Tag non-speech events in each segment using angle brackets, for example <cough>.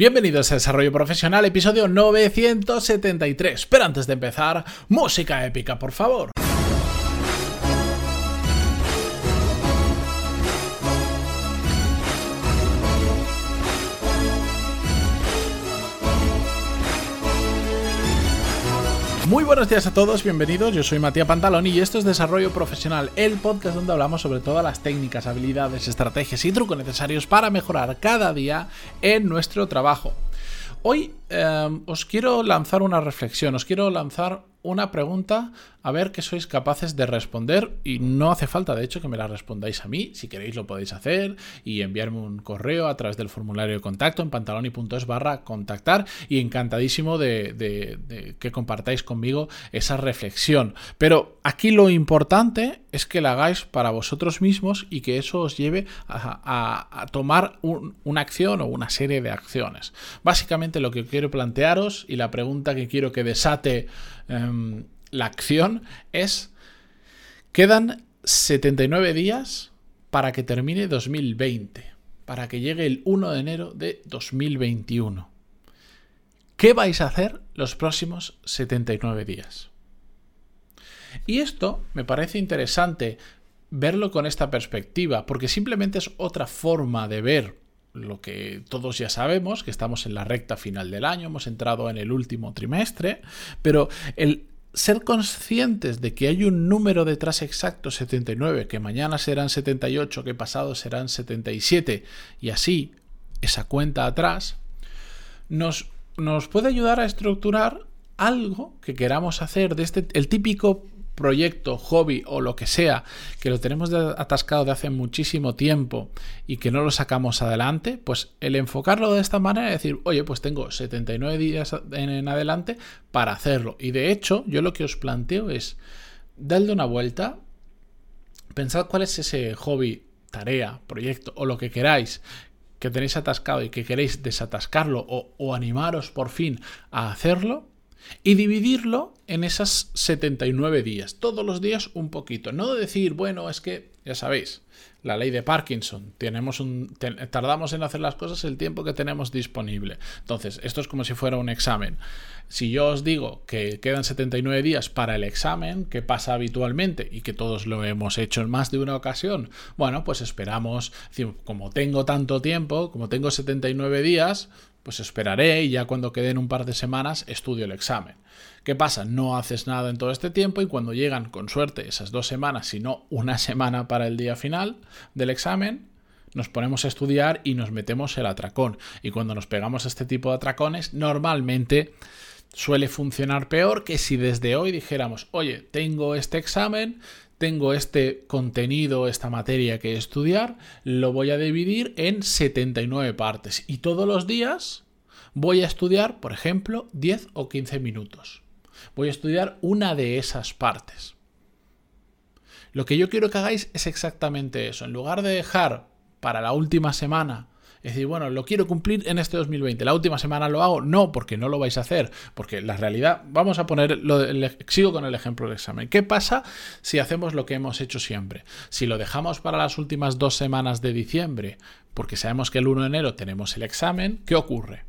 Bienvenidos a Desarrollo Profesional, episodio 973. Pero antes de empezar, música épica, por favor. Muy buenos días a todos, bienvenidos. Yo soy Matías Pantalón y esto es Desarrollo Profesional, el podcast donde hablamos sobre todas las técnicas, habilidades, estrategias y trucos necesarios para mejorar cada día en nuestro trabajo. Hoy eh, os quiero lanzar una reflexión, os quiero lanzar una pregunta a ver qué sois capaces de responder y no hace falta de hecho que me la respondáis a mí, si queréis lo podéis hacer y enviarme un correo a través del formulario de contacto en pantaloni.es barra contactar y encantadísimo de, que compartáis conmigo esa reflexión. Pero aquí lo importante es que la hagáis para vosotros mismos y que eso os lleve a, tomar una acción o una serie de acciones. Básicamente lo que quiero plantearos y la pregunta que quiero que desate Em, la acción es, quedan 79 días para que termine 2020, para que llegue el 1 de enero de 2021. ¿Qué vais a hacer los próximos 79 días? Y esto me parece interesante verlo con esta perspectiva, porque simplemente es otra forma de ver lo que todos ya sabemos, que estamos en la recta final del año, hemos entrado en el último trimestre, pero el ser conscientes de que hay un número detrás exacto 79, que mañana serán 78, que pasado serán 77, y así esa cuenta atrás, nos, nos puede ayudar a estructurar algo que queramos hacer de este, el típico proyecto, hobby o lo que sea, que lo tenemos atascado de hace muchísimo tiempo y que no lo sacamos adelante, pues el enfocarlo de esta manera es decir, oye, pues tengo 79 días en adelante para hacerlo. Y de hecho, yo lo que os planteo es darle una vuelta, pensad cuál es ese hobby, tarea, proyecto o lo que queráis que tenéis atascado y que queréis desatascarlo o, o animaros por fin a hacerlo y dividirlo en esas 79 días, todos los días un poquito. No decir, bueno, es que, ya sabéis, la ley de Parkinson, tenemos un, tardamos en hacer las cosas el tiempo que tenemos disponible. Entonces, esto es como si fuera un examen. Si yo os digo que quedan 79 días para el examen, que pasa habitualmente y que todos lo hemos hecho en más de una ocasión, bueno, pues esperamos, como tengo tanto tiempo, como tengo 79 días, pues esperaré y ya cuando queden un par de semanas estudio el examen. ¿Qué pasa? No haces nada en todo este tiempo y cuando llegan con suerte esas dos semanas, si no una <laughs> semana para el día final del examen, nos ponemos a estudiar y nos metemos el atracón. Y cuando nos pegamos a este tipo de atracones, normalmente suele funcionar peor que si desde hoy dijéramos, oye, tengo este examen, tengo este contenido, esta materia que estudiar, lo voy a dividir en 79 partes y todos los días voy a estudiar, por ejemplo, 10 o 15 minutos. Voy a estudiar una de esas partes. Lo que yo quiero que hagáis es exactamente eso. En lugar de dejar para la última semana es decir, bueno, lo quiero cumplir en este 2020. La última semana lo hago. No, porque no lo vais a hacer. Porque la realidad, vamos a poner, lo, sigo con el ejemplo del examen. ¿Qué pasa si hacemos lo que hemos hecho siempre? Si lo dejamos para las últimas dos semanas de diciembre, porque sabemos que el 1 de enero tenemos el examen, ¿qué ocurre?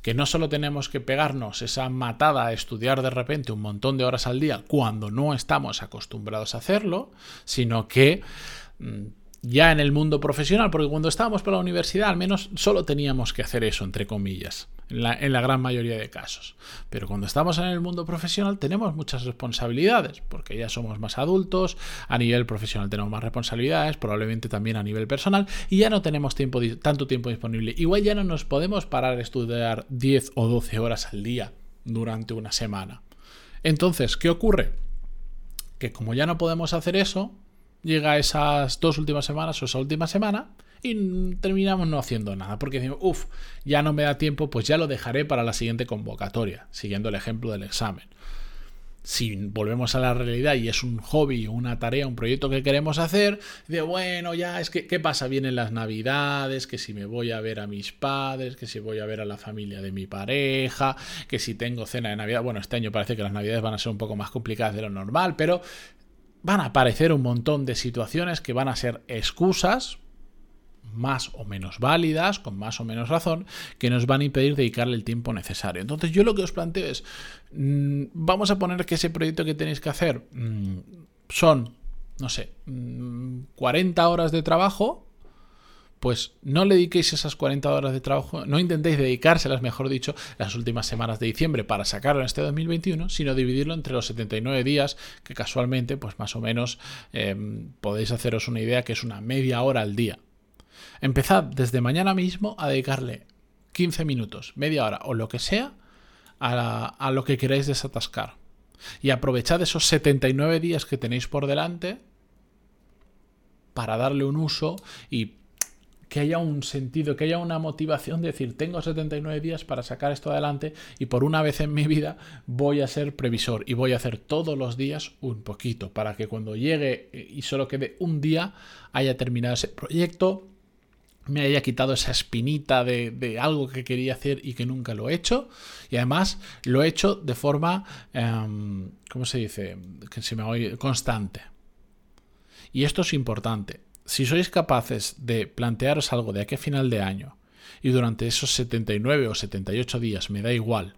que no solo tenemos que pegarnos esa matada a estudiar de repente un montón de horas al día cuando no estamos acostumbrados a hacerlo, sino que mm, ya en el mundo profesional, porque cuando estábamos por la universidad al menos solo teníamos que hacer eso, entre comillas, en la, gran mayoría de casos. Pero cuando estamos en el mundo profesional tenemos muchas responsabilidades, porque ya somos más adultos, a nivel profesional tenemos más responsabilidades, probablemente también a nivel personal, y ya no tenemos tanto tiempo disponible. Igual ya no nos podemos parar a estudiar 10 o 12 horas al día durante una semana. Entonces, ¿qué ocurre? Que como ya no podemos hacer eso, llega esas dos últimas semanas o esa última semana y terminamos no haciendo nada porque decimos, uff, ya no me da tiempo, pues ya lo dejaré para la siguiente convocatoria, siguiendo el ejemplo del examen. Si volvemos a la realidad y es un hobby, una tarea, un proyecto que queremos hacer, de bueno, ya es que, ¿qué pasa? Vienen las navidades, que si me voy a ver a mis padres, que si voy a ver a la familia de mi pareja, que si tengo cena de Navidad. Bueno, este año parece que las navidades van a ser un poco más complicadas de lo normal, pero van a aparecer un montón de situaciones que van a ser excusas más o menos válidas, con más o menos razón, que nos van a impedir dedicarle el tiempo necesario. Entonces yo lo que os planteo es, mm, vamos a poner que ese proyecto que tenéis que hacer mm, son, no sé, 40 mm, horas de trabajo, pues no le dediquéis esas 40 horas de trabajo, no intentéis dedicárselas, mejor dicho, las últimas semanas de diciembre para sacarlo en este 2021, sino dividirlo entre los 79 días, que casualmente, pues más o menos em, podéis haceros una idea que es una media hora al día. Empezad desde mañana mismo a dedicarle 15 minutos, media hora o lo que sea a, a lo que queráis desatascar. Y aprovechad esos 79 días que tenéis por delante para darle un uso y que haya un sentido, que haya una motivación de decir, tengo 79 días para sacar esto adelante y por una vez en mi vida voy a ser previsor y voy a hacer todos los días un poquito para que cuando llegue y solo quede un día haya terminado ese proyecto, me haya quitado esa espinita de, algo que quería hacer y que nunca lo he hecho. Y además lo he hecho de forma, em, ¿cómo se dice? Que se me oye, constante. Y esto es importante si sois capaces de plantearos algo de aquí a final de año y durante esos 79 o 78 días, me da igual,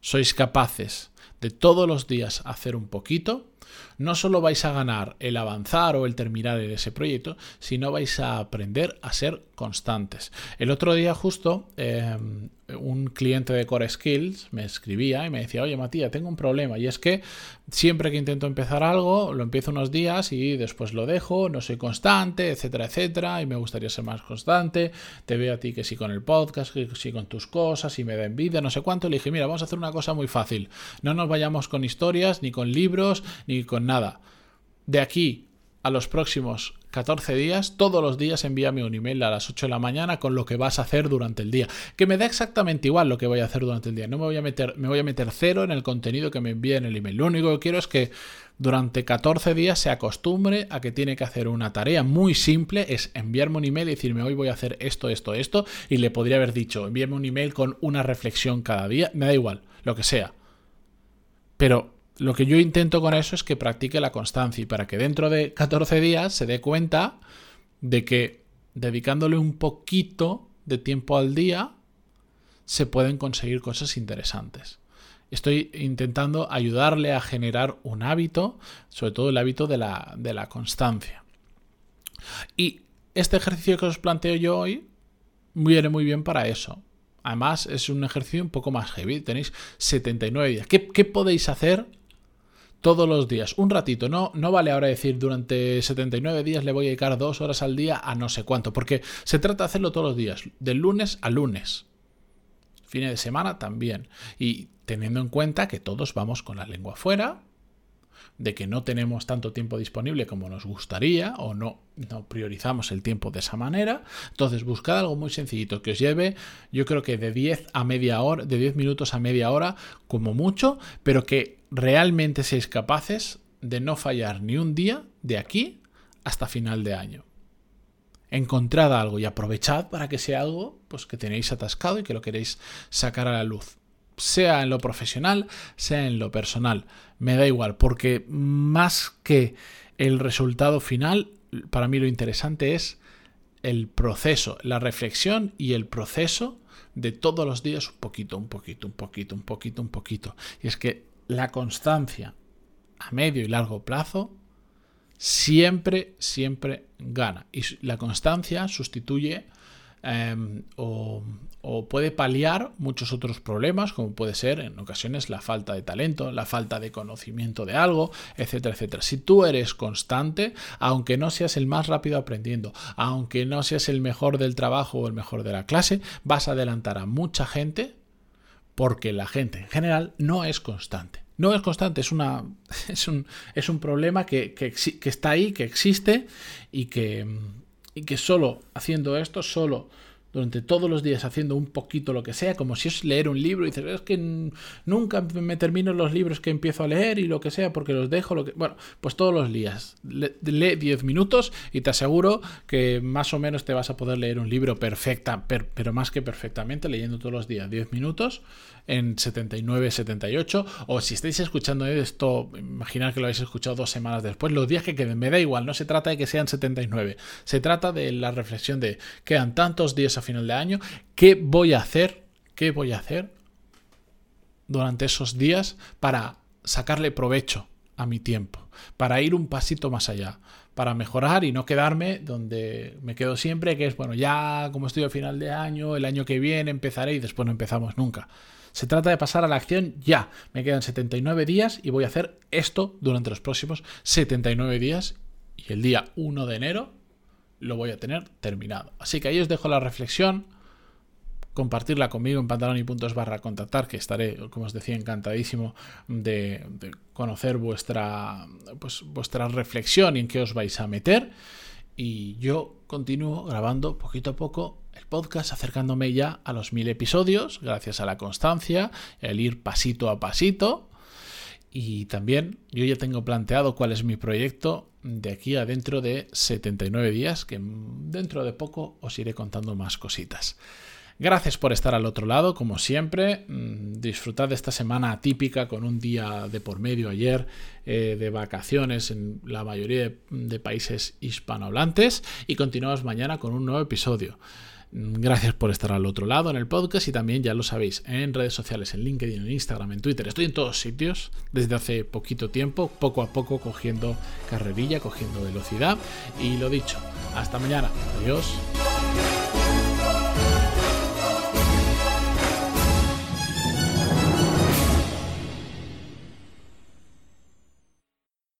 sois capaces de todos los días hacer un poquito, no solo vais a ganar el avanzar o el terminar en ese proyecto, sino vais a aprender a ser constantes. El otro día justo em, un cliente de Core Skills me escribía y me decía, oye Matías, tengo un problema y es que siempre que intento empezar algo, lo empiezo unos días y después lo dejo, no soy constante, etcétera, etcétera, y me gustaría ser más constante, te veo a ti que sí con el podcast, que sí con tus cosas y me da envidia, no sé cuánto, le dije, mira, vamos a hacer una cosa muy fácil, no nos vayamos con historias, ni con libros, ni con nada. De aquí a los próximos 14 días, todos los días envíame un email a las 8 de la mañana con lo que vas a hacer durante el día. Que me da exactamente igual lo que voy a hacer durante el día. No me voy a meter, me voy a meter cero en el contenido que me envíe en el email. Lo único que quiero es que durante 14 días se acostumbre a que tiene que hacer una tarea muy simple, es enviarme un email y decirme hoy voy a hacer esto, esto, esto, y le podría haber dicho, envíame un email con una reflexión cada día, me da igual, lo que sea. Pero lo que yo intento con eso es que practique la constancia y para que dentro de 14 días se dé cuenta de que dedicándole un poquito de tiempo al día se pueden conseguir cosas interesantes. Estoy intentando ayudarle a generar un hábito, sobre todo el hábito de la, de la constancia. Y este ejercicio que os planteo yo hoy viene muy bien para eso. Además, es un ejercicio un poco más heavy. Tenéis 79 días. ¿Qué, qué podéis hacer todos los días, un ratito, no, no vale ahora decir durante 79 días le voy a dedicar dos horas al día a no sé cuánto, porque se trata de hacerlo todos los días, del lunes a lunes, fines de semana también, y teniendo en cuenta que todos vamos con la lengua fuera, de que no tenemos tanto tiempo disponible como nos gustaría o no, no priorizamos el tiempo de esa manera. Entonces, buscad algo muy sencillito que os lleve, yo creo que de 10 a media hora, de 10 minutos a media hora como mucho, pero que realmente seáis capaces de no fallar ni un día de aquí hasta final de año. Encontrad algo y aprovechad para que sea algo pues, que tenéis atascado y que lo queréis sacar a la luz. Sea en lo profesional, sea en lo personal. Me da igual, porque más que el resultado final, para mí lo interesante es el proceso, la reflexión y el proceso de todos los días un poquito, un poquito, un poquito, un poquito, un poquito. Y es que la constancia a medio y largo plazo siempre, siempre gana. Y la constancia sustituye em, o, puede paliar muchos otros problemas, como puede ser en ocasiones la falta de talento, la falta de conocimiento de algo, etcétera, etcétera. Si tú eres constante, aunque no seas el más rápido aprendiendo, aunque no seas el mejor del trabajo o el mejor de la clase, vas a adelantar a mucha gente porque la gente en general no es constante. No es constante, es, una, <laughs> es, un, es un problema que, que, está ahí, que existe y que, y que solo haciendo esto, solo durante todos los días haciendo un poquito lo que sea, como si es leer un libro y dices, es que nunca me termino los libros que empiezo a leer y lo que sea porque los dejo, lo que... Bueno, pues todos los días. Lee 10 minutos y te aseguro que más o menos te vas a poder leer un libro perfecta, pero más que perfectamente, leyendo todos los días 10 minutos en 79, 78, o si estáis escuchando esto, imaginar que lo habéis escuchado dos semanas después, los días que queden, me da igual, no se trata de que sean 79, se trata de la reflexión de quedan tantos días final de año, ¿qué voy a hacer? ¿Qué voy a hacer durante esos días para sacarle provecho a mi tiempo, para ir un pasito más allá, para mejorar y no quedarme donde me quedo siempre, que es, bueno, ya como estoy a final de año, el año que viene empezaré y después no empezamos nunca. Se trata de pasar a la acción ya. Me quedan 79 días y voy a hacer esto durante los próximos 79 días y el día 1 de enero lo voy a tener terminado. Así que ahí os dejo la reflexión. Compartirla conmigo en pantalón y puntos barra contactar, que estaré, como os decía, encantadísimo de, conocer vuestra, pues, vuestra reflexión y en qué os vais a meter. Y yo continúo grabando poquito a poco el podcast, acercándome ya a los mil episodios, gracias a la constancia, el ir pasito a pasito. Y también yo ya tengo planteado cuál es mi proyecto de aquí a dentro de 79 días, que dentro de poco os iré contando más cositas. Gracias por estar al otro lado, como siempre. Mm, disfrutad de esta semana típica con un día de por medio ayer eh, de vacaciones en la mayoría de países hispanohablantes y continuamos mañana con un nuevo episodio. Gracias por estar al otro lado en el podcast y también ya lo sabéis en redes sociales, en LinkedIn, en Instagram, en Twitter. Estoy en todos sitios desde hace poquito tiempo, poco a poco cogiendo carrerilla, cogiendo velocidad. Y lo dicho, hasta mañana. Adiós.